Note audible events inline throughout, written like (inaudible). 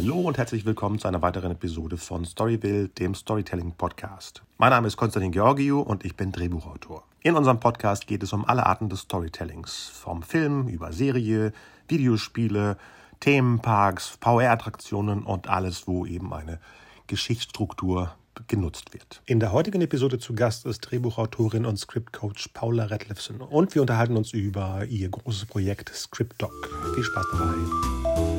Hallo und herzlich willkommen zu einer weiteren Episode von Storyville, dem Storytelling Podcast. Mein Name ist Konstantin Georgiou und ich bin Drehbuchautor. In unserem Podcast geht es um alle Arten des Storytellings, vom Film über Serie, Videospiele, Themenparks, VR-Attraktionen und alles, wo eben eine Geschichtsstruktur genutzt wird. In der heutigen Episode zu Gast ist Drehbuchautorin und Scriptcoach Paula Redlefsen und wir unterhalten uns über ihr großes Projekt ScriptDoc. Viel Spaß dabei.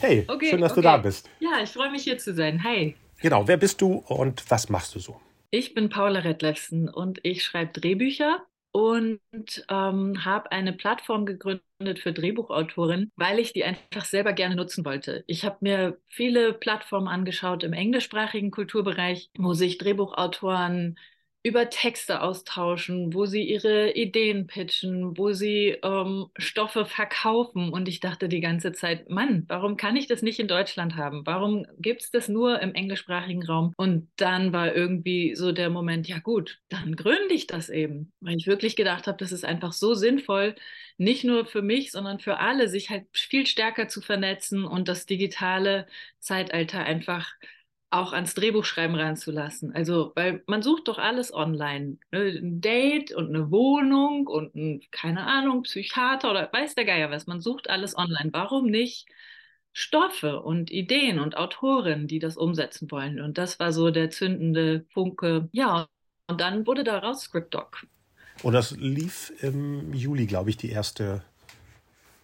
Hey, okay, schön, dass okay. du da bist. Ja, ich freue mich hier zu sein. Hi. Genau, wer bist du und was machst du so? Ich bin Paula Redlefsen und ich schreibe Drehbücher und ähm, habe eine Plattform gegründet für Drehbuchautorinnen, weil ich die einfach selber gerne nutzen wollte. Ich habe mir viele Plattformen angeschaut im englischsprachigen Kulturbereich, wo sich Drehbuchautoren über Texte austauschen, wo sie ihre Ideen pitchen, wo sie ähm, Stoffe verkaufen. Und ich dachte die ganze Zeit, Mann, warum kann ich das nicht in Deutschland haben? Warum gibt es das nur im englischsprachigen Raum? Und dann war irgendwie so der Moment, ja gut, dann gründe ich das eben. Weil ich wirklich gedacht habe, das ist einfach so sinnvoll, nicht nur für mich, sondern für alle, sich halt viel stärker zu vernetzen und das digitale Zeitalter einfach auch ans Drehbuchschreiben ranzulassen. Also, weil man sucht doch alles online. Ne? Ein Date und eine Wohnung und ein, keine Ahnung, Psychiater oder weiß der Geier was. Man sucht alles online. Warum nicht Stoffe und Ideen und Autoren, die das umsetzen wollen? Und das war so der zündende Funke. Ja, und dann wurde daraus ScriptDoc. Und das lief im Juli, glaube ich, die erste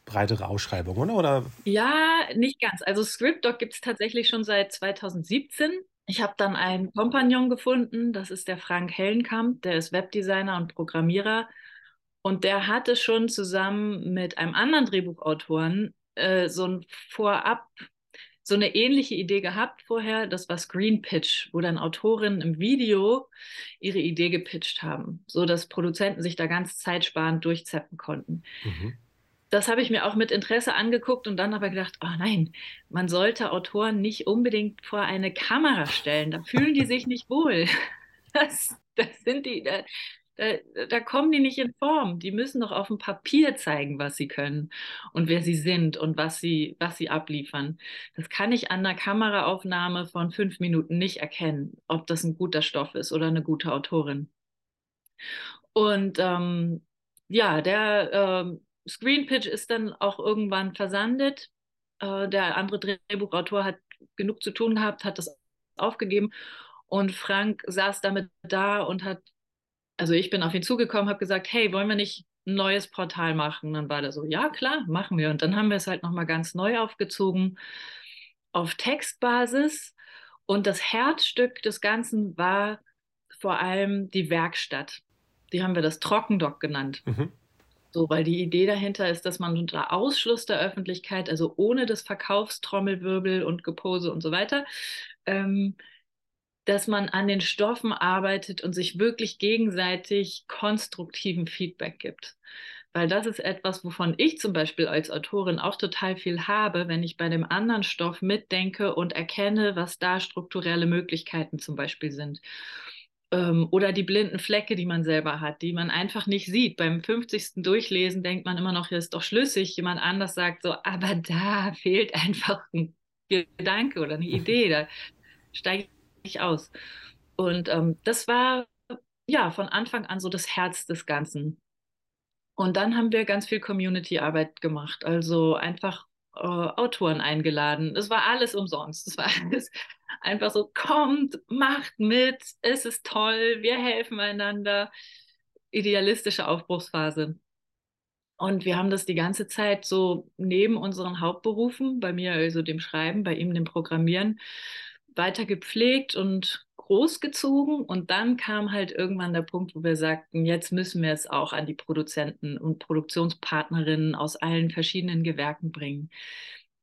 breitere Ausschreibung, oder? oder? Ja, nicht ganz. Also ScriptDoc gibt es tatsächlich schon seit 2017. Ich habe dann einen Kompagnon gefunden, das ist der Frank Hellenkamp, der ist Webdesigner und Programmierer. Und der hatte schon zusammen mit einem anderen Drehbuchautoren äh, so ein Vorab, so eine ähnliche Idee gehabt vorher. Das war Screen Pitch, wo dann Autorinnen im Video ihre Idee gepitcht haben, so dass Produzenten sich da ganz zeitsparend durchzeppen konnten. Mhm das habe ich mir auch mit Interesse angeguckt und dann aber gedacht, oh nein, man sollte Autoren nicht unbedingt vor eine Kamera stellen. Da fühlen die sich nicht wohl. (laughs) Das, das sind die, da, da, da, kommen die nicht in Form. Die müssen doch auf dem Papier zeigen, was sie können und wer sie sind und was sie, was sie abliefern. Das kann ich an einer Kameraaufnahme von fünf Minuten nicht erkennen, ob das ein guter Stoff ist oder eine gute Autorin. Und ähm, ja, der ähm, Screen Pitch ist dann auch irgendwann versandet. Äh, der andere Drehbuchautor hat genug zu tun gehabt, hat das aufgegeben und Frank saß damit da und hat, also ich bin auf ihn zugekommen, habe gesagt, hey, wollen wir nicht ein neues Portal machen? Und dann war der so, ja klar, machen wir. Und dann haben wir es halt nochmal ganz neu aufgezogen auf Textbasis. Und das Herzstück des Ganzen war vor allem die Werkstatt. Die haben wir das Trockendock genannt. Mhm. So, weil die Idee dahinter ist, dass man unter Ausschluss der Öffentlichkeit, also ohne das Verkaufstrommelwirbel und Gepose und so weiter, ähm, dass man an den Stoffen arbeitet und sich wirklich gegenseitig konstruktiven Feedback gibt. Weil das ist etwas, wovon ich zum Beispiel als Autorin auch total viel habe, wenn ich bei dem anderen Stoff mitdenke und erkenne, was da strukturelle Möglichkeiten zum Beispiel sind ähm, oder die blinden Flecke, die man selber hat, die man einfach nicht sieht. Beim 50. Durchlesen denkt man immer noch, hier ist doch schlüssig. Jemand anders sagt so, aber (laughs) da fehlt einfach ein Gedanke oder eine (laughs) Idee, da steige ich aus. Und ähm, das war ja von Anfang an so das Herz des Ganzen. Und dann haben wir ganz viel Community-Arbeit gemacht. Also einfach äh, Autoren eingeladen. Es war alles umsonst. Es war alles einfach so, kommt, macht mit, es ist toll, wir helfen einander. Idealistische Aufbruchsphase. Und wir haben das die ganze Zeit so neben unseren Hauptberufen, bei mir also dem Schreiben, bei ihm dem Programmieren, weiter gepflegt und großgezogen und dann kam halt irgendwann der Punkt, wo wir sagten, jetzt müssen wir es auch an die Produzenten und Produktionspartnerinnen aus allen verschiedenen Gewerken bringen.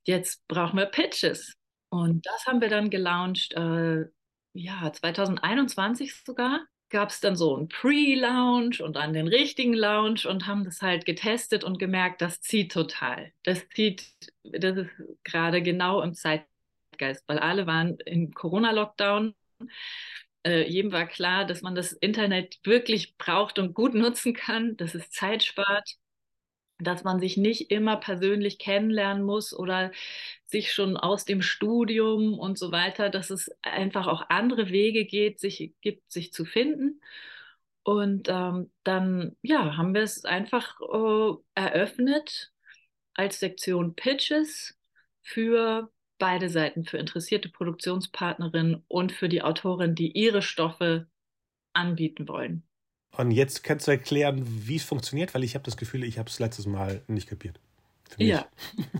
Jetzt brauchen wir Pitches. Und das haben wir dann gelauncht, äh, ja, 2021 sogar gab es dann so einen Pre-Lounge und dann den richtigen Lounge und haben das halt getestet und gemerkt, das zieht total. Das zieht, das ist gerade genau im Zeitgeist, weil alle waren im Corona-Lockdown äh, jedem war klar, dass man das Internet wirklich braucht und gut nutzen kann, dass es Zeit spart, dass man sich nicht immer persönlich kennenlernen muss oder sich schon aus dem Studium und so weiter, dass es einfach auch andere Wege geht, sich gibt, sich zu finden. Und ähm, dann ja, haben wir es einfach äh, eröffnet als Sektion Pitches für beide Seiten, für interessierte Produktionspartnerinnen und für die Autorin, die ihre Stoffe anbieten wollen. Und jetzt kannst du erklären, wie es funktioniert, weil ich habe das Gefühl, ich habe es letztes Mal nicht kapiert. Ja.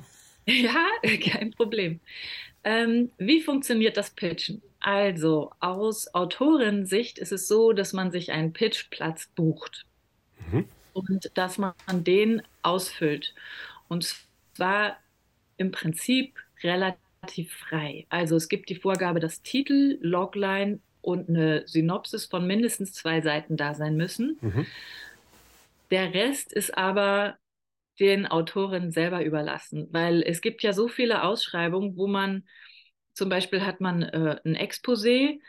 (laughs) ja, kein Problem. Ähm, wie funktioniert das Pitchen? Also aus Autorensicht ist es so, dass man sich einen Pitchplatz bucht mhm. und dass man den ausfüllt. Und zwar im Prinzip relativ frei. Also es gibt die Vorgabe, dass Titel, Logline und eine Synopsis von mindestens zwei Seiten da sein müssen. Mhm. Der Rest ist aber den Autorinnen selber überlassen, weil es gibt ja so viele Ausschreibungen, wo man zum Beispiel hat man äh, ein Exposé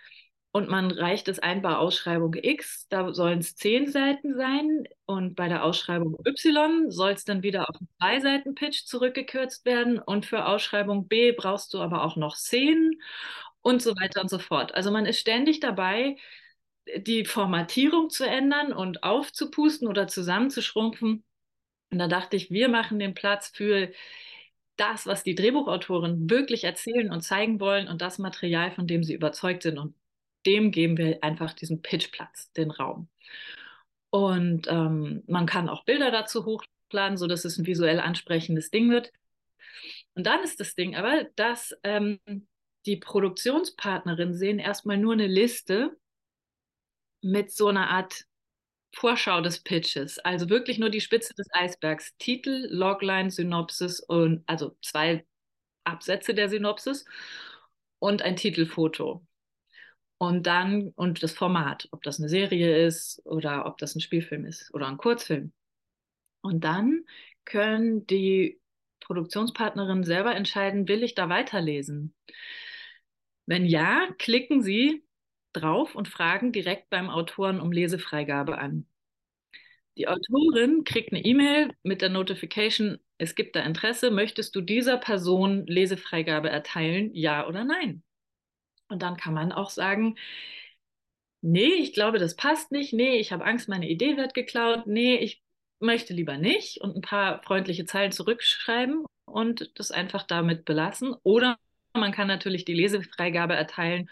und man reicht es ein bei Ausschreibung X, da sollen es zehn Seiten sein und bei der Ausschreibung Y soll es dann wieder auf einen zwei Seiten Pitch zurückgekürzt werden und für Ausschreibung B brauchst du aber auch noch zehn und so weiter und so fort. Also man ist ständig dabei, die Formatierung zu ändern und aufzupusten oder zusammenzuschrumpfen. Und da dachte ich, wir machen den Platz für das, was die Drehbuchautoren wirklich erzählen und zeigen wollen und das Material, von dem sie überzeugt sind. Und dem geben wir einfach diesen Pitchplatz, den Raum. Und ähm, man kann auch Bilder dazu hochladen, sodass es ein visuell ansprechendes Ding wird. Und dann ist das Ding aber, dass ähm, die Produktionspartnerinnen sehen erstmal nur eine Liste mit so einer Art Vorschau des Pitches, also wirklich nur die Spitze des Eisbergs. Titel, Logline, Synopsis und also zwei Absätze der Synopsis und ein Titelfoto. Und dann, und das Format, ob das eine Serie ist oder ob das ein Spielfilm ist oder ein Kurzfilm. Und dann können die Produktionspartnerinnen selber entscheiden, will ich da weiterlesen? Wenn ja, klicken Sie drauf und fragen direkt beim Autoren um Lesefreigabe an. Die Autorin kriegt eine E-Mail mit der Notification, es gibt da Interesse, möchtest du dieser Person Lesefreigabe erteilen, ja oder nein? Und dann kann man auch sagen, nee, ich glaube, das passt nicht, nee, ich habe Angst, meine Idee wird geklaut, nee, ich möchte lieber nicht und ein paar freundliche Zeilen zurückschreiben und das einfach damit belassen. Oder man kann natürlich die Lesefreigabe erteilen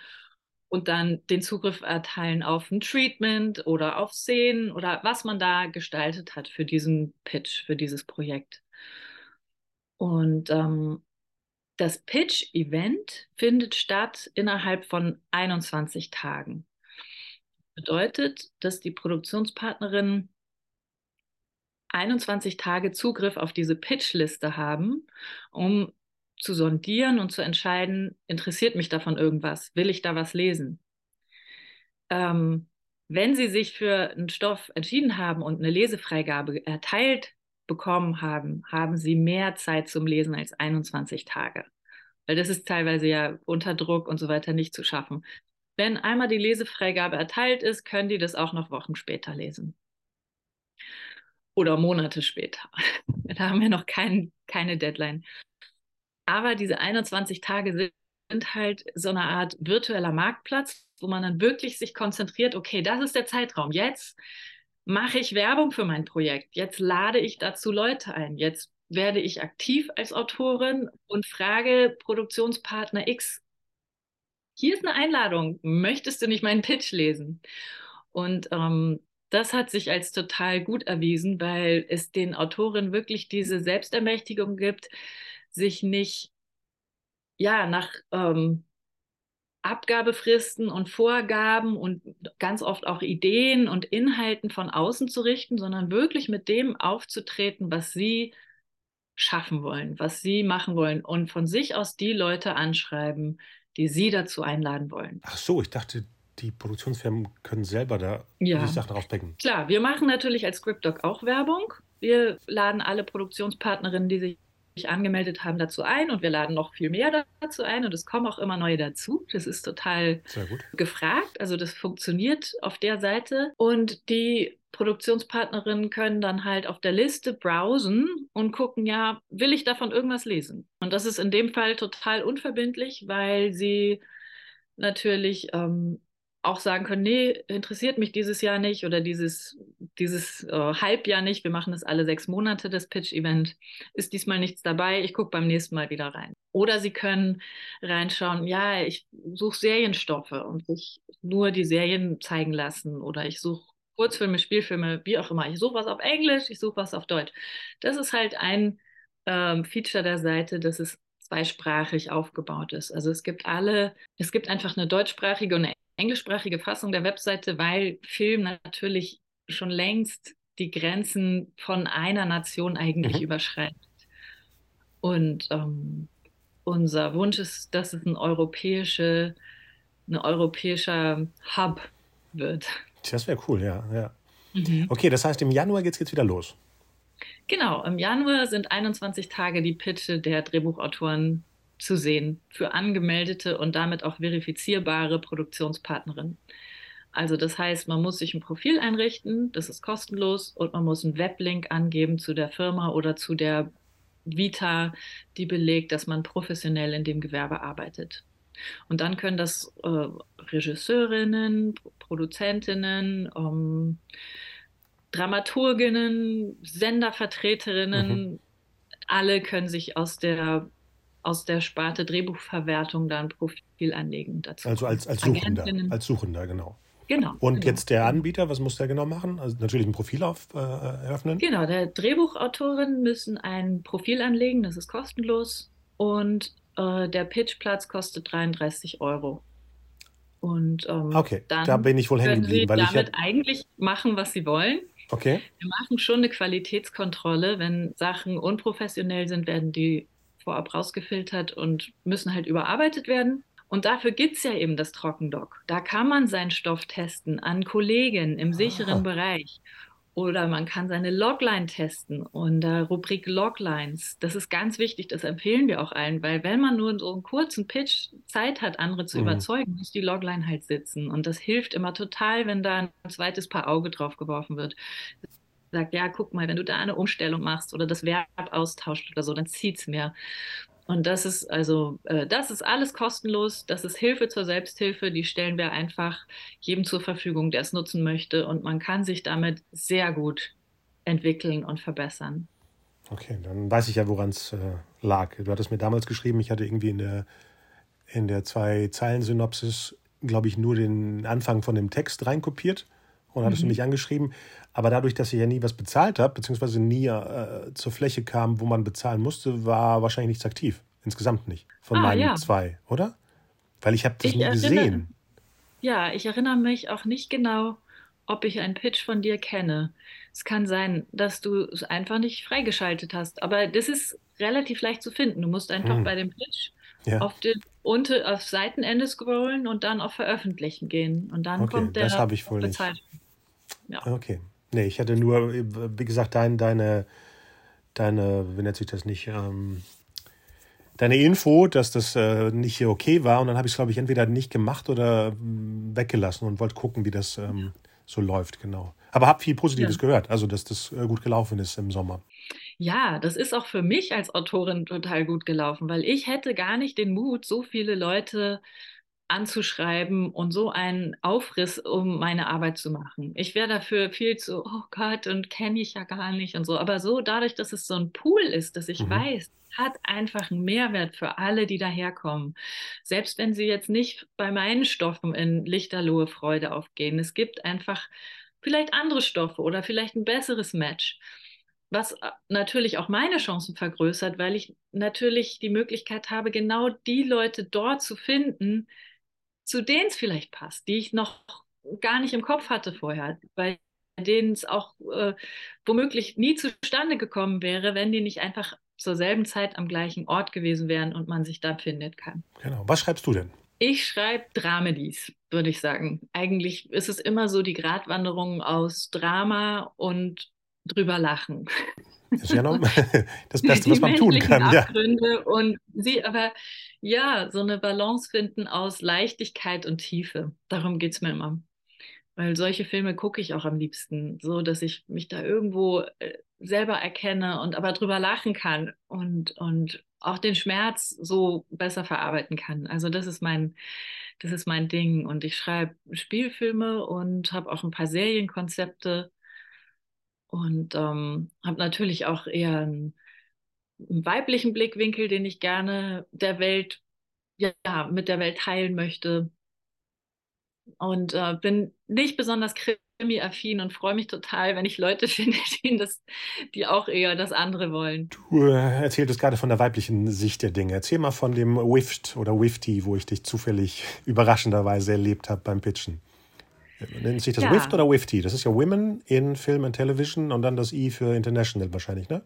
und dann den Zugriff erteilen auf ein Treatment oder auf Szenen oder was man da gestaltet hat für diesen Pitch, für dieses Projekt. Und ähm, das Pitch-Event findet statt innerhalb von 21 Tagen. Bedeutet, dass die Produktionspartnerinnen 21 Tage Zugriff auf diese Pitch-Liste haben, um zu sondieren und zu entscheiden, interessiert mich davon irgendwas? Will ich da was lesen? Ähm, wenn Sie sich für einen Stoff entschieden haben und eine Lesefreigabe erteilt bekommen haben, haben Sie mehr Zeit zum Lesen als 21 Tage. Weil das ist teilweise ja unter Druck und so weiter nicht zu schaffen. Wenn einmal die Lesefreigabe erteilt ist, können die das auch noch Wochen später lesen. Oder Monate später. (laughs) da haben wir noch kein, keine Deadline. Aber diese 21 Tage sind halt so eine Art virtueller Marktplatz, wo man dann wirklich sich konzentriert, okay, das ist der Zeitraum. Jetzt mache ich Werbung für mein Projekt. Jetzt lade ich dazu Leute ein. Jetzt werde ich aktiv als Autorin und frage Produktionspartner X, hier ist eine Einladung, möchtest du nicht meinen Pitch lesen? Und ähm, das hat sich als total gut erwiesen, weil es den Autorinnen wirklich diese Selbstermächtigung gibt, sich nicht ja nach ähm, Abgabefristen und Vorgaben und ganz oft auch Ideen und Inhalten von außen zu richten, sondern wirklich mit dem aufzutreten, was sie schaffen wollen, was sie machen wollen und von sich aus die Leute anschreiben, die sie dazu einladen wollen. Ach so, ich dachte, die Produktionsfirmen können selber da ja. die Sachen rausdecken. Klar, wir machen natürlich als ScriptDoc auch Werbung. Wir laden alle Produktionspartnerinnen, die sich sich angemeldet haben, dazu ein und wir laden noch viel mehr dazu ein und es kommen auch immer neue dazu. Das ist total gefragt. Also das funktioniert auf der Seite und die Produktionspartnerinnen können dann halt auf der Liste browsen und gucken, ja, will ich davon irgendwas lesen? Und das ist in dem Fall total unverbindlich, weil sie natürlich ähm, auch sagen können, nee, interessiert mich dieses Jahr nicht oder dieses, dieses äh, Halbjahr nicht. Wir machen das alle sechs Monate, das Pitch-Event. Ist diesmal nichts dabei, ich gucke beim nächsten Mal wieder rein. Oder Sie können reinschauen, ja, ich suche Serienstoffe und sich nur die Serien zeigen lassen oder ich suche Kurzfilme, Spielfilme, wie auch immer. Ich suche was auf Englisch, ich suche was auf Deutsch. Das ist halt ein ähm, Feature der Seite, dass es zweisprachig aufgebaut ist. Also es gibt alle, es gibt einfach eine deutschsprachige und eine englischsprachige Fassung der Webseite, weil Film natürlich schon längst die Grenzen von einer Nation eigentlich mhm. überschreitet. Und ähm, unser Wunsch ist, dass es ein europäische, ein europäischer Hub wird. Das wäre cool, ja. ja. Mhm. Okay, das heißt, im Januar geht es jetzt wieder los. Genau, im Januar sind 21 Tage die Pitche der Drehbuchautoren zu sehen für angemeldete und damit auch verifizierbare Produktionspartnerinnen. Also das heißt, man muss sich ein Profil einrichten, das ist kostenlos und man muss einen Weblink angeben zu der Firma oder zu der Vita, die belegt, dass man professionell in dem Gewerbe arbeitet. Und dann können das äh, Regisseurinnen, Produzentinnen, ähm, Dramaturginnen, Sendervertreterinnen, mhm. alle können sich aus der aus der Sparte Drehbuchverwertung dann Profil anlegen dazu. Also als, als Suchender, als Suchender, genau. Genau. Und genau. jetzt der Anbieter, was muss der genau machen? Also natürlich ein Profil auf, äh, eröffnen? Genau, der Drehbuchautoren müssen ein Profil anlegen, das ist kostenlos. Und äh, der Pitchplatz kostet 33 Euro. Und ähm, okay, da bin ich wohl hängen geblieben. Weil damit ich ja eigentlich machen, was sie wollen. Okay. Wir machen schon eine Qualitätskontrolle. Wenn Sachen unprofessionell sind, werden die vorab rausgefiltert und müssen halt überarbeitet werden. Und dafür gibt es ja eben das Trockendock. Da kann man seinen Stoff testen an Kollegen im sicheren ah. Bereich. Oder man kann seine Logline testen unter Rubrik Loglines. Das ist ganz wichtig, das empfehlen wir auch allen, weil wenn man nur so einen kurzen Pitch Zeit hat, andere zu mhm. überzeugen, muss die Logline halt sitzen. Und das hilft immer total, wenn da ein zweites Paar Auge drauf geworfen wird. Sagt, ja, guck mal, wenn du da eine Umstellung machst oder das Verb austauscht oder so, dann zieht es mehr. Und das ist also, äh, das ist alles kostenlos. Das ist Hilfe zur Selbsthilfe. Die stellen wir einfach jedem zur Verfügung, der es nutzen möchte. Und man kann sich damit sehr gut entwickeln und verbessern. Okay, dann weiß ich ja, woran es äh, lag. Du hattest mir damals geschrieben, ich hatte irgendwie in der, in der Zwei-Zeilen-Synopsis, glaube ich, nur den Anfang von dem Text reinkopiert und hattest mhm. du mich angeschrieben. Aber dadurch, dass ich ja nie was bezahlt habe, beziehungsweise nie äh, zur Fläche kam, wo man bezahlen musste, war wahrscheinlich nichts aktiv. Insgesamt nicht. Von ah, meinen ja. zwei, oder? Weil ich habe das ich nie erinnere, gesehen. Ja, ich erinnere mich auch nicht genau, ob ich einen Pitch von dir kenne. Es kann sein, dass du es einfach nicht freigeschaltet hast. Aber das ist relativ leicht zu finden. Du musst einfach hm. bei dem Pitch ja. auf, den, unter, auf Seitenende scrollen und dann auf Veröffentlichen gehen. Und dann okay, kommt der das habe ich wohl nicht. Ja. Okay. Nee, ich hatte nur, wie gesagt, dein, deine, deine, wie nennt sich das nicht, ähm, deine Info, dass das äh, nicht okay war. Und dann habe ich es, glaube ich, entweder nicht gemacht oder mh, weggelassen und wollte gucken, wie das ähm, so läuft, genau. Aber habe viel Positives ja. gehört, also dass das äh, gut gelaufen ist im Sommer. Ja, das ist auch für mich als Autorin total gut gelaufen, weil ich hätte gar nicht den Mut, so viele Leute anzuschreiben und so einen Aufriss, um meine Arbeit zu machen. Ich wäre dafür viel zu, oh Gott, und kenne ich ja gar nicht und so. Aber so dadurch, dass es so ein Pool ist, dass ich mhm. weiß, hat einfach einen Mehrwert für alle, die daherkommen. Selbst wenn sie jetzt nicht bei meinen Stoffen in lichterlohe Freude aufgehen. Es gibt einfach vielleicht andere Stoffe oder vielleicht ein besseres Match was äh, natürlich auch meine Chancen vergrößert, weil ich natürlich die Möglichkeit habe, genau die Leute dort zu finden, zu denen es vielleicht passt, die ich noch gar nicht im Kopf hatte vorher, bei denen es auch äh, womöglich nie zustande gekommen wäre, wenn die nicht einfach zur selben Zeit am gleichen Ort gewesen wären und man sich da findet kann. Genau. Was schreibst du denn? Ich schreibe Dramedies, würde ich sagen. Eigentlich ist es immer so die Gratwanderung aus Drama und drüber lachen. (laughs) Das ist ja noch (laughs) das Beste, was man tun kann. Abgründe ja. Und sie aber, ja, so eine Balance finden aus Leichtigkeit und Tiefe. Darum geht es mir immer. Weil solche Filme gucke ich auch am liebsten, so dass ich mich da irgendwo äh, selber erkenne und aber drüber lachen kann und, und auch den Schmerz so besser verarbeiten kann. Also das ist mein, das ist mein Ding. Und ich schreibe Spielfilme und habe auch ein paar Serienkonzepte und ähm, habe natürlich auch eher einen, einen, weiblichen Blickwinkel, den ich gerne der Welt, ja, mit der Welt teilen möchte. Und äh, bin nicht besonders krimi-affin und freue mich total, wenn ich Leute (laughs) finde, die, das, die auch eher das andere wollen. Du äh, erzähltest gerade von der weiblichen Sicht der Dinge. Erzähl mal von dem Wift oder Wifty, wo ich dich zufällig (laughs) überraschenderweise erlebt habe beim Pitchen. Nennt sich das ja. WIFT oder WIFT? Das ist ja Women in Film and Television und dann das I für International wahrscheinlich, ne?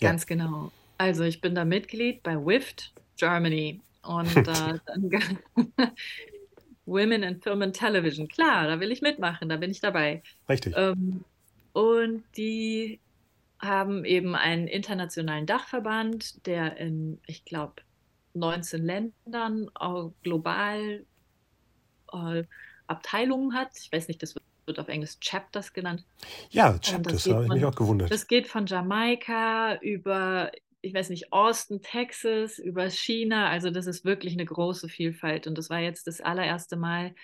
Ja. Ganz genau. Also ich bin da Mitglied bei WIFT Germany und äh, (laughs) dann (laughs) Women in Film and Television. Klar, da will ich mitmachen, da bin ich dabei. Richtig. Ähm, und die haben eben einen internationalen Dachverband, der in, ich glaube, 19 Ländern global äh, Abteilungen hat. Ich weiß nicht, das wird auf Englisch Chapters genannt. Ja, Chapters, da habe ich mich auch gewundert. Das geht von Jamaika über, ich weiß nicht, Austin, Texas, über China. Also das ist wirklich eine große Vielfalt. Und das war jetzt das allererste Mal,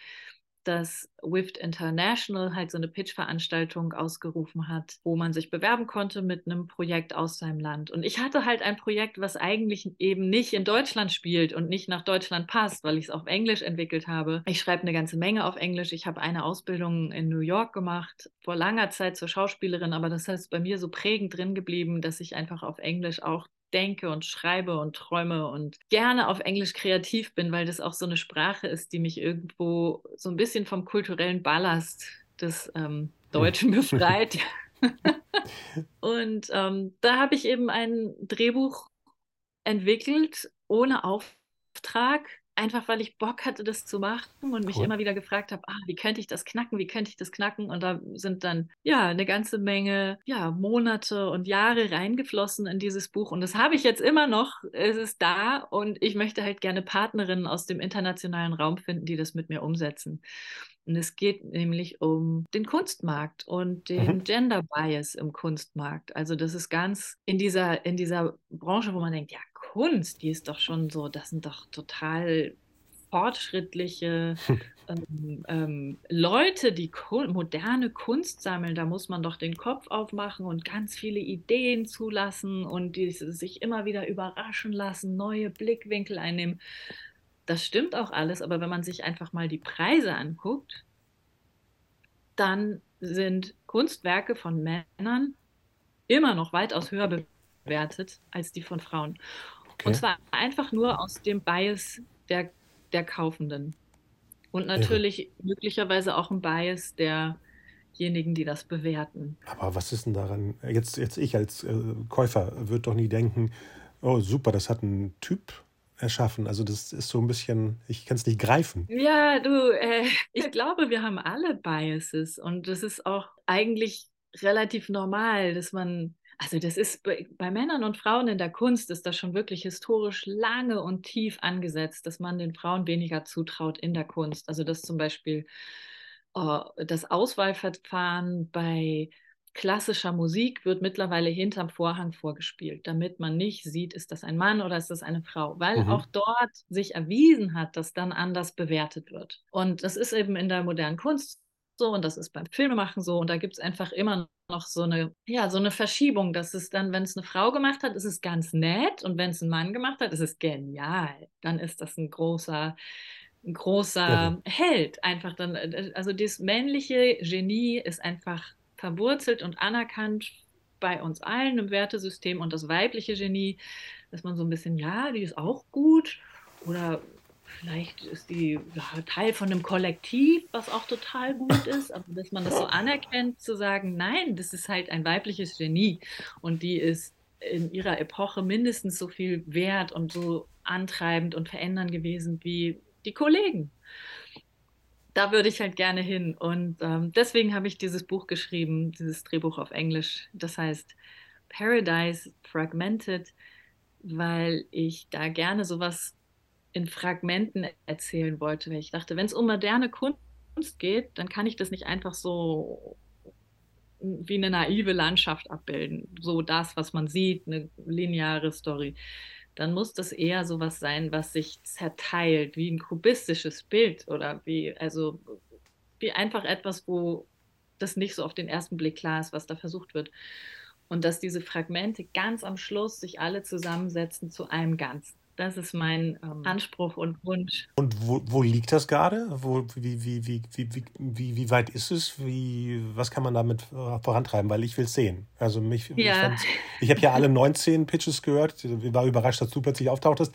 dass WIFT International halt so eine Pitch-Veranstaltung ausgerufen hat, wo man sich bewerben konnte mit einem Projekt aus seinem Land. Und ich hatte halt ein Projekt, was eigentlich eben nicht in Deutschland spielt und nicht nach Deutschland passt, weil ich es auf Englisch entwickelt habe. Ich schreibe eine ganze Menge auf Englisch. Ich habe eine Ausbildung in New York gemacht, vor langer Zeit zur Schauspielerin, aber das heißt bei mir so prägend drin geblieben, dass ich einfach auf Englisch auch denke und schreibe und träume und gerne auf Englisch kreativ bin, weil das auch so eine Sprache ist, die mich irgendwo so ein bisschen vom kulturellen Ballast des ähm, Deutschen (laughs) befreit. (laughs) und ähm, da habe ich eben ein Drehbuch entwickelt ohne Auftrag einfach weil ich Bock hatte, das zu machen und mich cool. immer wieder gefragt habe, ah, wie könnte ich das knacken, wie könnte ich das knacken? Und da sind dann ja eine ganze Menge ja, Monate und Jahre reingeflossen in dieses Buch. Und das habe ich jetzt immer noch. Es ist da und ich möchte halt gerne Partnerinnen aus dem internationalen Raum finden, die das mit mir umsetzen. Und es geht nämlich um den Kunstmarkt und den mhm. Gender Bias im Kunstmarkt. Also das ist ganz in dieser, in dieser Branche, wo man denkt, ja, Kunst, die ist doch schon so, das sind doch total fortschrittliche (laughs) ähm, ähm, Leute, die Kun moderne Kunst sammeln, da muss man doch den Kopf aufmachen und ganz viele Ideen zulassen und die sich immer wieder überraschen lassen, neue Blickwinkel einnehmen. Das stimmt auch alles, aber wenn man sich einfach mal die Preise anguckt, dann sind Kunstwerke von Männern immer noch weitaus höher bewertet als die von Frauen. Okay. Und zwar einfach nur aus dem Bias der, der Kaufenden. Und natürlich ja. möglicherweise auch ein Bias derjenigen, die das bewerten. Aber was ist denn daran? Jetzt, jetzt ich als äh, Käufer würde doch nie denken, oh super, das hat ein Typ erschaffen. Also das ist so ein bisschen, ich kann es nicht greifen. Ja, du, äh, ich glaube, wir haben alle Biases und das ist auch eigentlich relativ normal, dass man, also das ist bei, bei Männern und Frauen in der Kunst ist das schon wirklich historisch lange und tief angesetzt, dass man den Frauen weniger zutraut in der Kunst. Also dass zum Beispiel uh, das Auswahlverfahren bei klassischer Musik wird mittlerweile hinterm Vorhang vorgespielt, damit man nicht sieht, ist das ein Mann oder ist das eine Frau, weil mhm. auch dort sich erwiesen hat, dass dann anders bewertet wird. Und das ist eben in der modernen Kunst so und das ist beim Filmemachen so. Und da gibt es einfach immer noch so eine, ja, so eine Verschiebung, dass es dann, wenn es eine Frau gemacht hat, ist es ganz nett. Und wenn es ein Mann gemacht hat, ist es genial. Dann ist das ein großer ein großer ja. Held einfach. Dann äh, also das männliche Genie ist einfach verwurzelt und anerkannt bei uns allen im Wertesystem. Und das weibliche Genie, dass man so ein bisschen, ja, die ist auch gut. Oder vielleicht ist die ja, Teil von einem Kollektiv, was auch total gut ist, aber dass man das so anerkennt, zu sagen, nein, das ist halt ein weibliches Genie und die ist in ihrer Epoche mindestens so viel wert und so antreibend und verändernd gewesen wie die Kollegen da würde ich halt gerne hin. Und ähm, deswegen habe ich dieses Buch geschrieben, dieses Drehbuch auf Englisch. Das heißt Paradise Fragmented, weil ich da gerne sowas in Fragmenten erzählen wollte. Ich dachte, wenn es um moderne Kunst geht, dann kann ich das nicht einfach so wie eine naive Landschaft abbilden. So das, was man sieht, eine lineare Story. Dann muss das eher sowas sein, was sich zerteilt, wie ein kubistisches Bild oder wie, also wie einfach etwas, wo das nicht so auf den ersten Blick klar ist, was da versucht wird. Und dass diese Fragmente ganz am Schluss sich alle zusammensetzen zu einem Ganzen. Das ist mein ähm, Anspruch und Wunsch. Und wo, wo liegt das gerade? Wo, wie, wie, wie, wie, wie, wie weit ist es? Wie, was kann man damit vorantreiben? Weil ich will es sehen. Also mich, ja. ich, ich habe ja alle 19 Pitches gehört. Ich war überrascht, dass du plötzlich auftauchtest.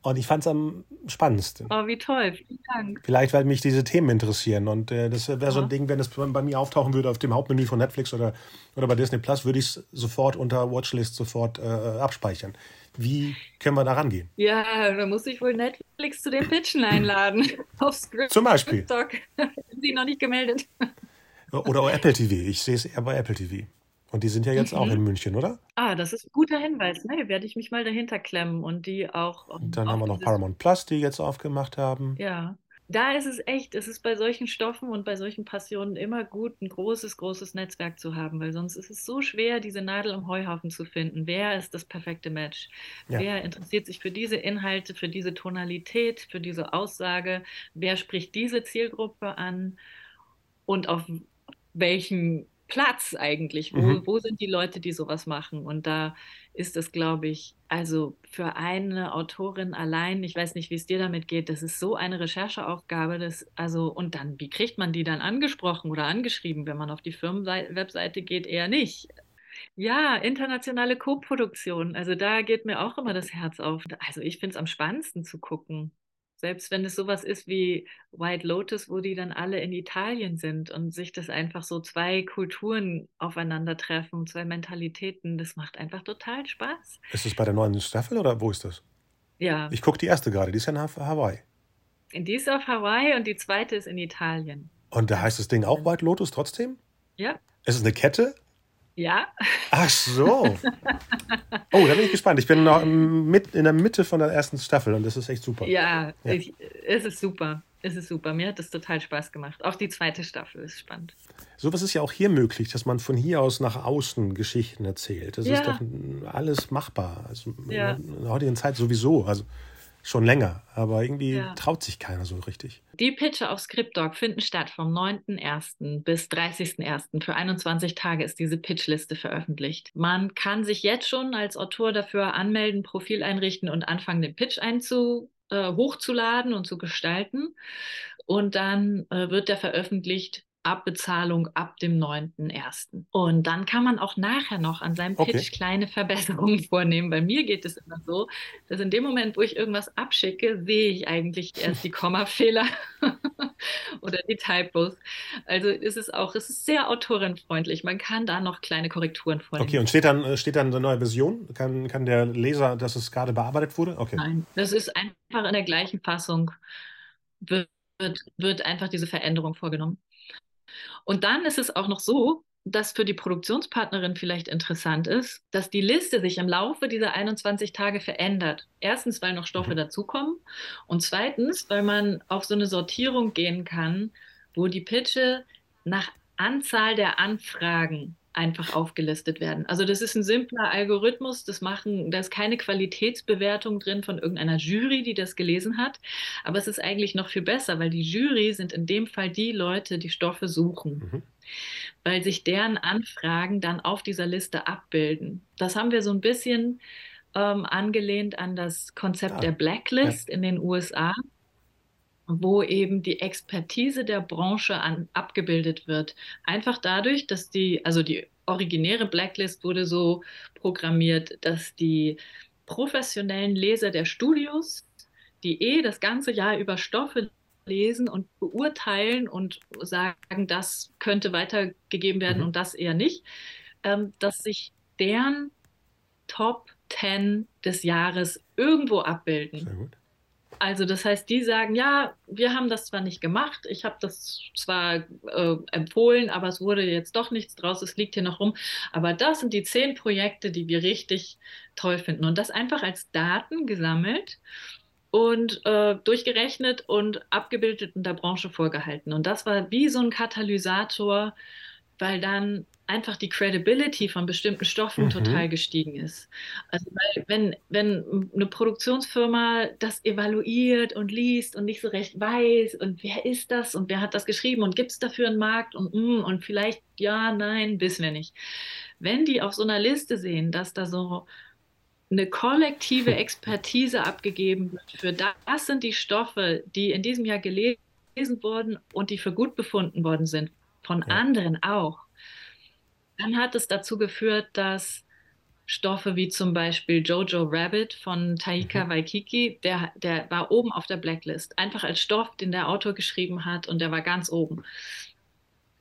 Und ich fand es am spannendsten. Oh, wie toll. Vielen Dank. Vielleicht, weil mich diese Themen interessieren. Und äh, das wäre so ein Ding, wenn es bei mir auftauchen würde auf dem Hauptmenü von Netflix oder, oder bei Disney Plus, würde ich es sofort unter Watchlist sofort äh, abspeichern. Wie können wir da rangehen? Ja, da muss ich wohl Netflix zu den Pitchen einladen. (laughs) auf Script. Zum Beispiel. Sind (laughs) Sie noch nicht gemeldet? oder Apple TV. Ich sehe es eher bei Apple TV. Und die sind ja jetzt mhm. auch in München, oder? Ah, das ist ein guter Hinweis. Ne? Werde ich mich mal dahinter klemmen und die auch. Und dann haben wir noch Paramount Plus, die jetzt aufgemacht haben. Ja. Da ist es echt, es ist bei solchen Stoffen und bei solchen Passionen immer gut, ein großes, großes Netzwerk zu haben, weil sonst ist es so schwer, diese Nadel im Heuhaufen zu finden. Wer ist das perfekte Match? Ja. Wer interessiert sich für diese Inhalte, für diese Tonalität, für diese Aussage? Wer spricht diese Zielgruppe an? Und auf welchen Platz eigentlich? Wo, mhm. wo sind die Leute, die sowas machen? Und da ist es, glaube ich, also für eine Autorin allein, ich weiß nicht, wie es dir damit geht, das ist so eine Rechercheaufgabe, das, also, und dann, wie kriegt man die dann angesprochen oder angeschrieben, wenn man auf die Firmenwebseite geht, eher nicht. Ja, internationale Co-Produktion. Also da geht mir auch immer das Herz auf. Also ich finde es am spannendsten zu gucken. Selbst wenn es sowas ist wie White Lotus, wo die dann alle in Italien sind und sich das einfach so zwei Kulturen aufeinandertreffen, zwei Mentalitäten, das macht einfach total Spaß. Ist es bei der neuen Staffel oder wo ist das? Ja. Ich gucke die erste gerade, die ist ja in Hawaii. Die ist auf Hawaii und die zweite ist in Italien. Und da heißt das Ding auch White Lotus trotzdem? Ja. Ist es eine Kette? Ja. Ach so. Oh, da bin ich gespannt. Ich bin noch mit, in der Mitte von der ersten Staffel und das ist echt super. Ja, ja. Ich, es ist super. Es ist super. Mir hat es total Spaß gemacht. Auch die zweite Staffel ist spannend. Sowas ist ja auch hier möglich, dass man von hier aus nach außen Geschichten erzählt. Das ja. ist doch alles machbar. Also ja. in der heutigen Zeit sowieso. Also schon länger, aber irgendwie ja. traut sich keiner so richtig. Die Pitche auf ScriptDog finden statt vom 9.01. bis 30.01. Für 21 Tage ist diese Pitchliste veröffentlicht. Man kann sich jetzt schon als Autor dafür anmelden, Profil einrichten und anfangen, den Pitch einzu äh, hochzuladen und zu gestalten. Und dann äh, wird der veröffentlicht Abbezahlung ab dem 9.1. Und dann kann man auch nachher noch an seinem Pitch okay. kleine Verbesserungen (laughs) vornehmen. Bei mir geht es immer so, dass in dem Moment, wo ich irgendwas abschicke, sehe ich eigentlich erst die (laughs) Kommafehler (laughs) oder die Typos. Also ist es auch, es ist sehr autorenfreundlich. Man kann da noch kleine Korrekturen vornehmen. Okay, und steht dann, äh, steht dann eine neue Version? Kann, kann der Leser, dass es gerade bearbeitet wurde? Okay. Nein, das ist einfach in der gleichen Fassung, wird, wird einfach diese Veränderung vorgenommen. Und dann ist es auch noch so, dass für die Produktionspartnerin vielleicht interessant ist, dass die Liste sich im Laufe dieser 21 Tage verändert. Erstens, weil noch Stoffe mhm. dazukommen und zweitens, weil man auf so eine Sortierung gehen kann, wo die Pitche nach Anzahl der Anfragen einfach aufgelistet werden. Also das ist ein simpler Algorithmus, das machen, da ist keine Qualitätsbewertung drin von irgendeiner Jury, die das gelesen hat, aber es ist eigentlich noch viel besser, weil die Jury sind in dem Fall die Leute, die Stoffe suchen. Mhm. Weil sich deren Anfragen dann auf dieser Liste abbilden. Das haben wir so ein bisschen ähm, angelehnt an das Konzept ja. der Blacklist ja. in den USA wo eben die Expertise der Branche an, abgebildet wird. Einfach dadurch, dass die, also die originäre Blacklist wurde so programmiert, dass die professionellen Leser der Studios, die eh das ganze Jahr über Stoffe lesen und beurteilen und sagen, das könnte weitergegeben werden mhm. und das eher nicht, ähm, dass sich deren Top 10 des Jahres irgendwo abbilden. Also das heißt, die sagen, ja, wir haben das zwar nicht gemacht, ich habe das zwar äh, empfohlen, aber es wurde jetzt doch nichts draus, es liegt hier noch rum. Aber das sind die zehn Projekte, die wir richtig toll finden. Und das einfach als Daten gesammelt. und äh, durchgerechnet und abgebildet in der Branche vorgehalten. Und das war wie so ein Katalysator, weil dann einfach die Credibility von bestimmten Stoffen mhm. total gestiegen ist. Also weil wenn, wenn eine Produktionsfirma das evaluiert und liest und nicht so recht weiß und wer ist das und wer hat das geschrieben und gibt es dafür einen Markt und, mm, und vielleicht ja, nein, wissen wir nicht. Wenn die auf so einer Liste sehen, dass da so eine kollektive (laughs) Expertise abgegeben wird für das sind die Stoffe, die in diesem Jahr gelesen wurden und die für gut befunden worden sind, von ja. anderen auch, dann hat es dazu geführt, dass Stoffe wie zum Beispiel Jojo Rabbit von Taika mhm. Waikiki, der, der war oben auf der Blacklist, einfach als Stoff, den der Autor geschrieben hat und der war ganz oben.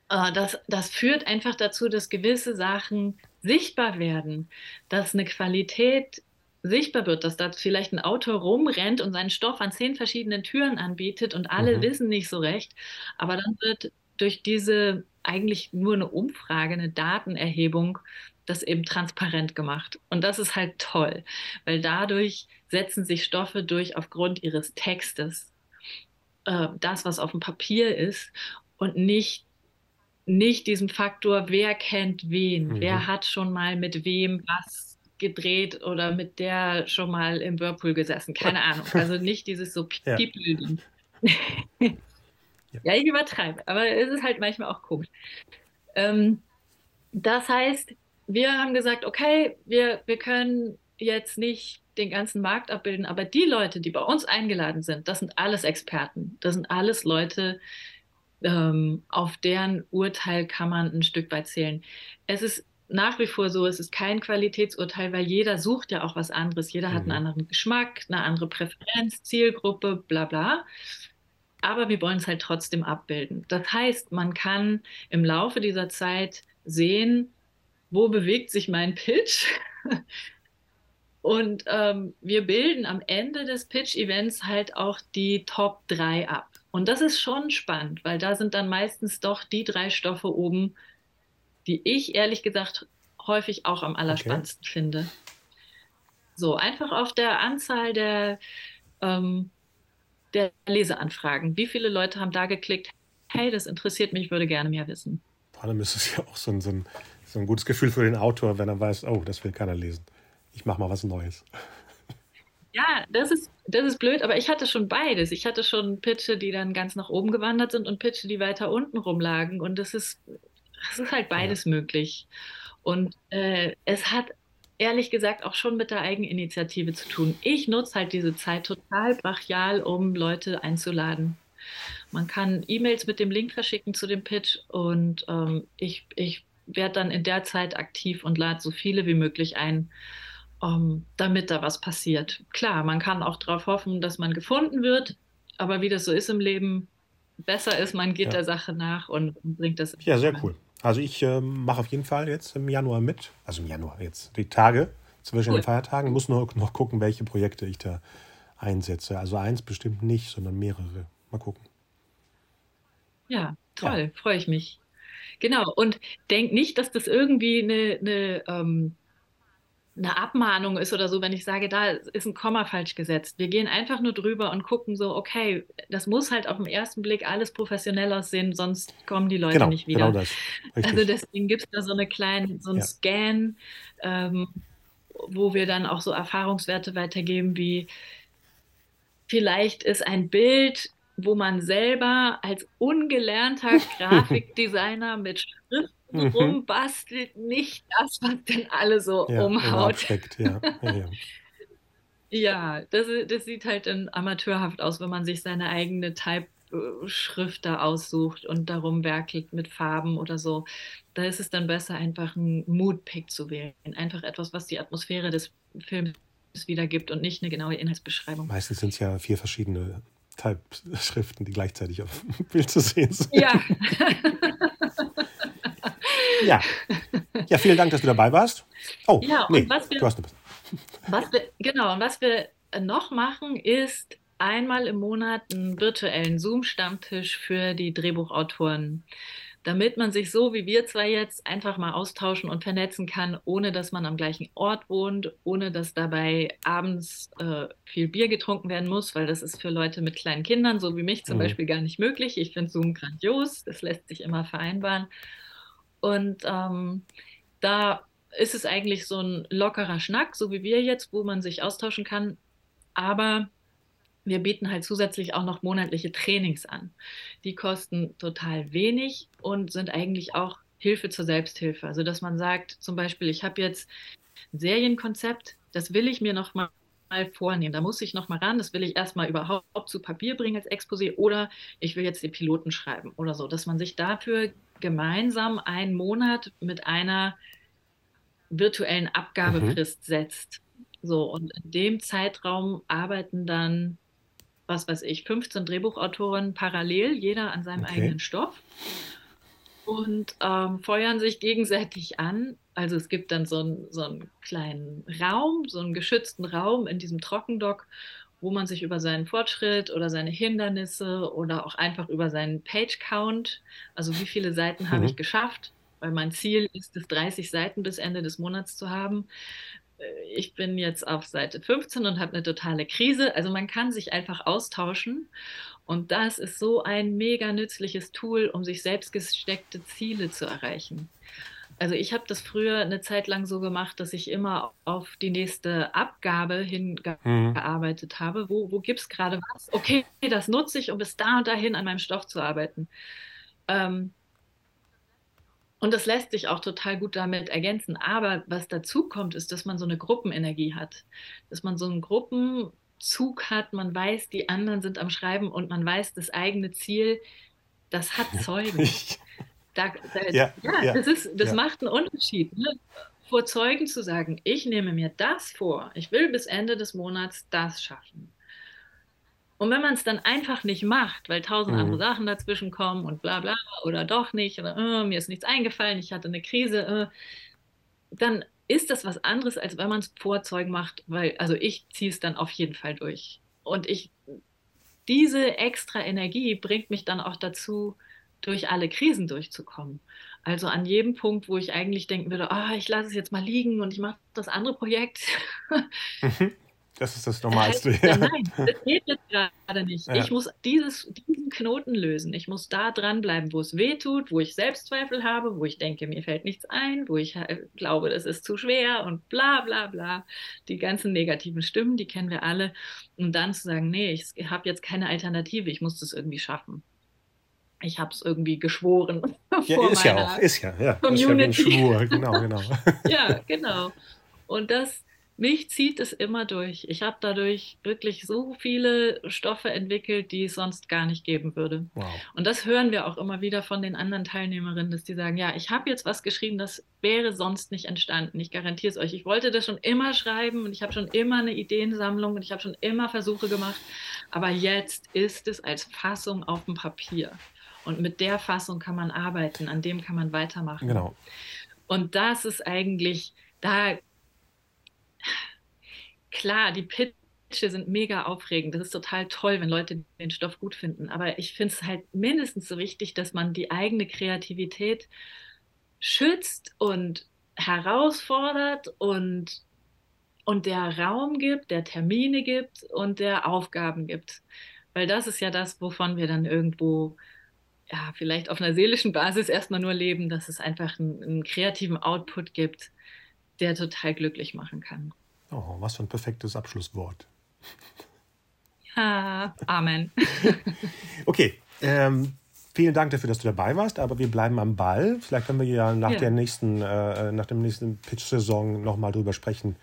Äh, das, das führt einfach dazu, dass gewisse Sachen sichtbar werden, dass eine Qualität sichtbar wird, dass da vielleicht ein Autor rumrennt und seinen Stoff an zehn verschiedenen Türen anbietet und alle mhm. wissen nicht so recht, aber dann wird durch diese eigentlich nur eine Umfrage, eine Datenerhebung, das eben transparent gemacht. Und das ist halt toll, weil dadurch setzen sich Stoffe durch aufgrund ihres Textes, äh, das, was auf dem Papier ist, und nicht, nicht diesem Faktor, wer kennt wen, mhm. wer hat schon mal mit wem was gedreht oder mit der schon mal im Whirlpool gesessen. Keine (laughs) Ahnung. Also nicht dieses so People-Ding. Ja. (laughs) Ja, ich übertreibe, aber es ist halt manchmal auch komisch. Ähm, das heißt, wir haben gesagt, okay, wir, wir können jetzt nicht den ganzen Markt abbilden, aber die Leute, die bei uns eingeladen sind, das sind alles Experten. Das sind alles Leute, ähm, auf deren Urteil kann man ein Stück weit zählen. Es ist nach wie vor so, es ist kein Qualitätsurteil, weil jeder sucht ja auch was anderes. Jeder mhm. hat einen mhm. anderen Geschmack, eine andere Präferenz, Zielgruppe, bla bla aber wir wollen es halt trotzdem abbilden. Das heißt, man kann im Laufe dieser Zeit sehen, wo bewegt sich mein Pitch. (laughs) Und ähm, wir bilden am Ende des Pitch-Events halt auch die Top 3 ab. Und das ist schon spannend, weil da sind dann meistens doch die drei Stoffe oben, die ich ehrlich gesagt häufig auch am allerspannendsten okay. finde. So, einfach auf der Anzahl der ähm, der Leseanfragen. Wie viele Leute haben da geklickt, hey, das interessiert mich, würde gerne mehr wissen. Vor allem ist es ja auch so ein, so, ein, so ein gutes Gefühl für den Autor, wenn er weiß, oh, das will keiner lesen. Ich mache mal was Neues. Ja, das ist, das ist blöd, aber ich hatte schon beides. Ich hatte schon Pitche, die dann ganz nach oben gewandert sind und Pitche, die weiter unten rumlagen. Und das ist, das ist halt beides ja. möglich. Und äh, es hat ehrlich gesagt auch schon mit der Eigeninitiative zu tun. Ich nutze halt diese Zeit total brachial, um Leute einzuladen. Man kann E-Mails mit dem Link verschicken zu dem Pitch und ähm, ich, ich werde dann in der Zeit aktiv und lade so viele wie möglich ein, um, damit da was passiert. Klar, man kann auch darauf hoffen, dass man gefunden wird, aber wie das so ist im Leben, besser ist, man geht ja. der Sache nach und bringt das. Ja, sehr cool. Also ich äh, mache auf jeden Fall jetzt im Januar mit. Also im Januar jetzt die Tage zwischen cool. den Feiertagen. Muss nur noch gucken, welche Projekte ich da einsetze. Also eins bestimmt nicht, sondern mehrere. Mal gucken. Ja, toll, ja. freue ich mich. Genau. Und denk nicht, dass das irgendwie eine, eine ähm, eine Abmahnung ist oder so, wenn ich sage, da ist ein Komma falsch gesetzt. Wir gehen einfach nur drüber und gucken so, okay, das muss halt auf den ersten Blick alles professionell aussehen, sonst kommen die Leute genau, nicht wieder. Genau das. Also deswegen gibt es da so eine kleine, so einen ja. Scan, ähm, wo wir dann auch so Erfahrungswerte weitergeben, wie vielleicht ist ein Bild wo man selber als ungelernter (laughs) Grafikdesigner mit Schrift mhm. rumbastelt, nicht das, was denn alle so ja, umhaut. Ja, ja, (laughs) ja. das, das, sieht halt dann amateurhaft aus, wenn man sich seine eigene Type-Schrift da aussucht und darum werkelt mit Farben oder so. Da ist es dann besser, einfach ein Mood-Pick zu wählen. Einfach etwas, was die Atmosphäre des Films wiedergibt und nicht eine genaue Inhaltsbeschreibung. Meistens sind es ja vier verschiedene Type-Schriften, die gleichzeitig auf dem Bild zu sehen sind. Ja. (laughs) (laughs) ja. Ja, vielen Dank, dass du dabei warst. Oh, ja, nee, was wir, du hast was wir, Genau, und was wir noch machen, ist einmal im Monat einen virtuellen Zoom-Stammtisch für die Drehbuchautoren. damit man sich so wie wir zwei jetzt einfach mal austauschen und vernetzen kann, ohne dass man am gleichen Ort wohnt, ohne dass dabei abends äh, viel Bier getrunken werden muss, weil das ist für Leute mit kleinen Kindern, so wie mich zum mhm. Beispiel, gar nicht möglich. Ich finde Zoom grandios, das lässt sich immer vereinbaren. Und ähm, da ist es eigentlich so ein lockerer Schnack, so wie wir jetzt, wo man sich austauschen kann. Aber wir bieten halt zusätzlich auch noch monatliche Trainings an. Die kosten total wenig und sind eigentlich auch Hilfe zur Selbsthilfe. Also dass man sagt, zum Beispiel, ich habe jetzt ein Serienkonzept, das will ich mir noch mal vornehmen. Da muss ich noch mal ran. Das will ich erstmal überhaupt zu Papier bringen als Exposé oder ich will jetzt den Piloten schreiben oder so, dass man sich dafür gemeinsam einen Monat mit einer virtuellen Abgabefrist mhm. setzt. So, und in dem Zeitraum arbeiten dann was weiß ich, 15 Drehbuchautoren parallel, jeder an seinem okay. eigenen Stoff und ähm, feuern sich gegenseitig an. Also es gibt dann so, ein, so einen kleinen Raum, so einen geschützten Raum in diesem Trockendock, wo man sich über seinen Fortschritt oder seine Hindernisse oder auch einfach über seinen Page-Count, also wie viele Seiten mhm. habe ich geschafft, weil mein Ziel ist es, 30 Seiten bis Ende des Monats zu haben, äh, ich bin jetzt auf Seite 15 und habe eine totale Krise. Also man kann sich einfach austauschen. Und das ist so ein mega nützliches Tool, um sich selbst gesteckte Ziele zu erreichen. Also ich habe das früher eine Zeit lang so gemacht, dass ich immer auf die nächste Abgabe hingearbeitet mhm. habe. Wo, wo gibt es gerade was? Okay, das nutze ich, um bis da und dahin an meinem Stoff zu arbeiten. Ähm, und das lässt sich auch total gut damit ergänzen. Aber was dazu kommt, ist, dass man so eine Gruppenenergie hat. Dass man so einen Gruppenzug hat. Man weiß, die anderen sind am Schreiben und man weiß, das eigene Ziel, das hat (laughs) Zeugen. Da, da, ja, ja, ja, das, ist, das macht einen Unterschied. Ne? Vor Zeugen zu sagen, ich nehme mir das vor. Ich will bis Ende des Monats das schaffen. Und wenn man es dann einfach nicht macht, weil tausend mhm. andere Sachen dazwischen kommen und bla bla oder doch nicht oder äh, mir ist nichts eingefallen, ich hatte eine Krise, äh, dann ist das was anderes, als wenn man es vorzeug macht, weil, also ich ziehe es dann auf jeden Fall durch. Und ich, diese extra Energie bringt mich dann auch dazu, durch alle Krisen durchzukommen. Also an jedem Punkt, wo ich eigentlich denken würde, oh, ich lasse es jetzt mal liegen und ich mache das andere Projekt. Mhm. Das ist das (laughs) Normalste. Äh, ja. Nein, das geht jetzt gerade nicht. Ja. Ich muss dieses, diesen Knoten lösen. Ich muss da dranbleiben, wo es weh tut, wo ich Selbstzweifel habe, wo ich denke, mir fällt nichts ein, wo ich äh, glaube, das ist zu schwer und bla bla bla. Die ganzen negativen Stimmen, die kennen wir alle. Und dann zu sagen, nee, ich habe jetzt keine Alternative, ich muss das irgendwie schaffen. Ich habe es irgendwie geschworen. (laughs) Ja, ist ja auch, ist ja, ja. Community. Ist ja Schwur, (laughs) genau, genau. (laughs) ja, genau. Und das, mich zieht es immer durch. Ich habe dadurch wirklich so viele Stoffe entwickelt, die es sonst gar nicht geben würde. Wow. Und das hören wir auch immer wieder von den anderen Teilnehmerinnen, dass die sagen, ja, ich habe jetzt was geschrieben, das wäre sonst nicht entstanden. Ich garantiere es euch. Ich wollte das schon immer schreiben und ich habe schon immer eine Ideensammlung und ich habe schon immer Versuche gemacht. Aber jetzt ist es als Fassung auf dem Papier. Und mit der Fassung kann man arbeiten, an dem kann man weitermachen. Genau. Und das ist eigentlich, da klar, die Pitche sind mega aufregend. Das ist total toll, wenn Leute den Stoff gut finden. Aber ich finde es halt mindestens so wichtig, dass man die eigene Kreativität schützt und herausfordert und, und der Raum gibt, der Termine gibt und der Aufgaben gibt. Weil das ist ja das, wovon wir dann irgendwo ja, vielleicht auf einer seelischen Basis erstmal nur leben, dass es einfach einen, einen kreativen Output gibt, der total glücklich machen kann. Oh, was für ein perfektes Abschlusswort. Ja, Amen. (laughs) okay, ähm, vielen Dank dafür, dass du dabei warst, aber wir bleiben am Ball. Vielleicht können wir ja nach ja. der nächsten, äh, nach dem nächsten Pitch-Saison nochmal drüber sprechen,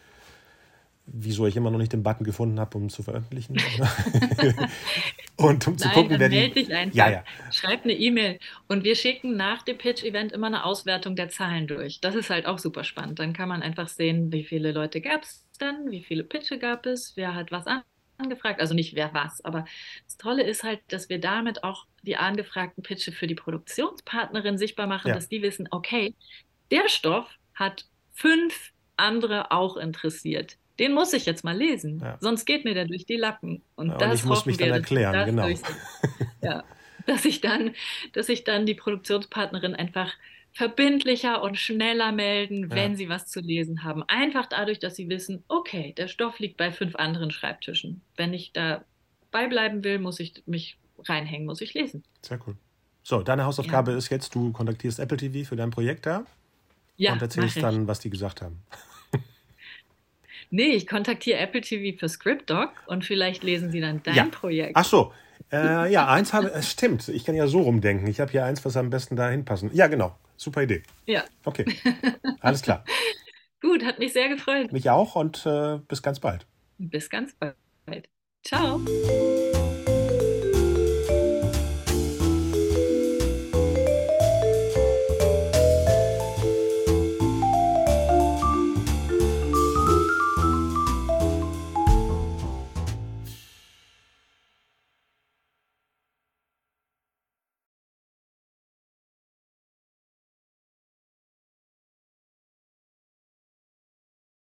wieso ich immer noch nicht den Button gefunden habe, um zu veröffentlichen. (laughs) (laughs) und um zu Nein, gucken, wer die. Dich einfach. Ja, ja. Schreib eine E-Mail. Und wir schicken nach dem Pitch-Event immer eine Auswertung der Zahlen durch. Das ist halt auch super spannend. Dann kann man einfach sehen, wie viele Leute gab es dann, wie viele Pitche gab es, wer hat was angefragt. Also nicht wer was, aber das Tolle ist halt, dass wir damit auch die angefragten Pitche für die Produktionspartnerin sichtbar machen, ja. dass die wissen, okay, der Stoff hat fünf andere auch interessiert den muss ich jetzt mal lesen. Ja. Sonst geht mir der durch die Lappen. Und, ja, das und ich muss mich dann erklären, genau. ja, dass ich dann, dass ich dann die Produktionspartnerin einfach verbindlicher und schneller melden, wenn ja. sie was zu lesen haben. Einfach dadurch, dass sie wissen, okay, der Stoff liegt bei fünf anderen Schreibtischen. Wenn ich da beibleiben will, muss ich mich reinhängen, muss ich lesen. Sehr cool. So, deine Hausaufgabe ist jetzt, du kontaktierst Apple TV für dein Projekt da ja, und erzählst dann, was die gesagt haben. Nee, ich kontaktiere Apple TV für ScriptDoc und vielleicht lesen sie dann dein ja. Projekt. Ach so. Äh, ja, eins habe, es stimmt. Ich kann ja so rumdenken. Ich habe hier eins, was am besten dahin passen. Ja, genau. Super Idee. Ja. Okay. (laughs) Alles klar. Gut, hat mich sehr gefreut. Mich auch und äh, bis ganz bald. Bis ganz bald. Ciao.